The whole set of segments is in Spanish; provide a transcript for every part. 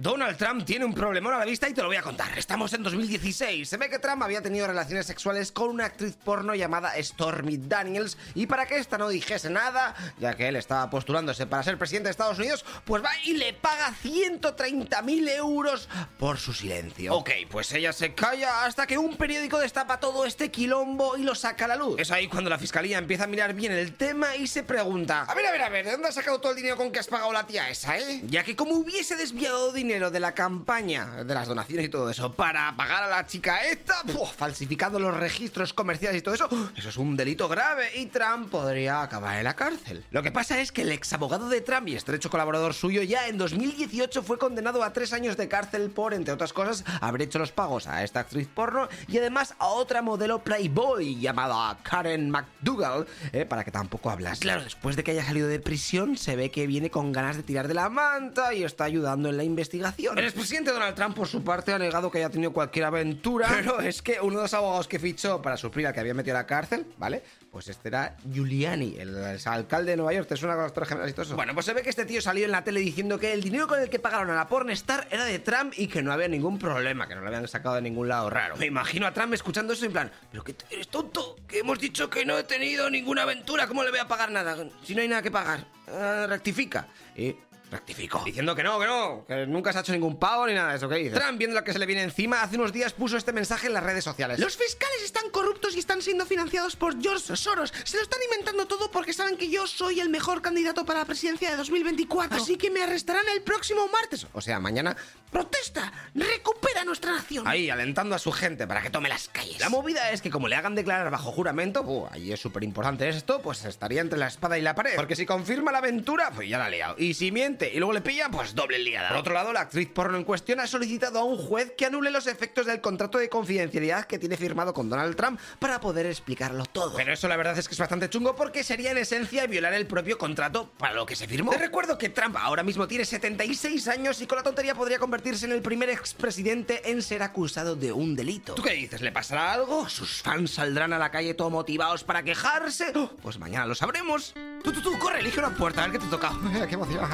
Donald Trump tiene un problemón a la vista y te lo voy a contar. Estamos en 2016. Se ve que Trump había tenido relaciones sexuales con una actriz porno llamada Stormy Daniels y para que esta no dijese nada, ya que él estaba postulándose para ser presidente de Estados Unidos, pues va y le paga 130.000 euros por su silencio. Ok, pues ella se calla hasta que un periódico destapa todo este quilombo y lo saca a la luz. Es ahí cuando la fiscalía empieza a mirar bien el tema y se pregunta, a ver, a ver, a ver, ¿de dónde has sacado todo el dinero con que has pagado la tía esa, eh? Ya que como hubiese desviado dinero de la campaña, de las donaciones y todo eso, para pagar a la chica esta, falsificando los registros comerciales y todo eso, eso es un delito grave y Trump podría acabar en la cárcel. Lo que pasa es que el ex abogado de Trump y estrecho colaborador suyo ya en 2018 fue condenado a tres años de cárcel por, entre otras cosas, haber hecho los pagos a esta actriz porno y además a otra modelo Playboy llamada Karen McDougall, eh, para que tampoco hablas. Claro, después de que haya salido de prisión, se ve que viene con ganas de tirar de la manta y está ayudando en la investigación el expresidente Donald Trump, por su parte, ha negado que haya tenido cualquier aventura. Pero es que uno de los abogados que fichó para suplir al que había metido a la cárcel, ¿vale? Pues este era Giuliani, el, alcalde de Nueva York. ¿Te suena con los tres gemelas y todo eso? Bueno, pues se ve que este tío salió en la tele diciendo que el dinero con el que pagaron a la pornstar era de Trump y que no había ningún problema, que no lo habían sacado de ningún lado raro. Me imagino a Trump escuchando eso en plan, pero que eres tonto, que hemos dicho que no he tenido ninguna aventura, ¿cómo le voy a pagar nada? Si no hay nada que pagar. Ah, rectifica. Y rectificó. Diciendo que no, que no, que nunca se ha hecho ningún pago ni nada de eso. ¿Qué dice? Trump, viendo lo que se le viene encima, hace unos días puso este mensaje en las redes sociales. Los fiscales están corruptos y están siendo financiados por George Soros. Se lo están inventando todo porque saben que yo soy el mejor candidato para la presidencia de 2024. Así que me arrestarán el próximo martes. O sea, mañana. ¡Protesta! ¡Recupera nuestra nación! Ahí, alentando a su gente para que tome las calles. La movida es que como le hagan declarar bajo juramento, uh, ahí es súper importante esto, pues estaría entre la espada y la pared. Porque si confirma la aventura, pues ya la ha liado. Y si miente y luego le pilla, pues pues doble liada. Por otro lado, la actriz porno en cuestión ha solicitado a un juez que anule los efectos del contrato de confidencialidad que tiene firmado con Donald Trump para poder explicarlo todo. Pero eso la verdad es que es bastante chungo porque sería en esencia violar el propio contrato para lo que se firmó. Te recuerdo que Trump ahora mismo tiene 76 años y con la tontería podría convertirse en el primer expresidente en ser acusado de un delito. ¿Tú qué dices? ¿Le pasará algo? ¿Sus fans saldrán a la calle todo motivados para quejarse? Pues mañana lo sabremos. Tú, tú, tú, corre, elige una puerta, a ver qué te toca. ¡Qué emoción!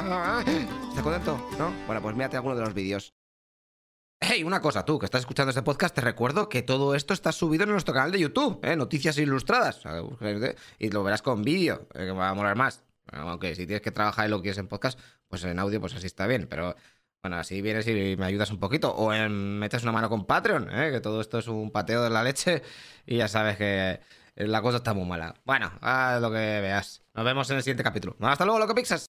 ¿no? Bueno, pues mírate alguno de los vídeos. Hey, una cosa, tú que estás escuchando este podcast, te recuerdo que todo esto está subido en nuestro canal de YouTube, ¿eh? Noticias Ilustradas. Y lo verás con vídeo, eh, que va a molar más. Aunque si tienes que trabajar y lo quieres en podcast, pues en audio, pues así está bien. Pero bueno, así vienes y me ayudas un poquito. O metes una mano con Patreon, ¿eh? que todo esto es un pateo de la leche. Y ya sabes que la cosa está muy mala. Bueno, haz lo que veas. Nos vemos en el siguiente capítulo. Hasta luego, loco Pixas.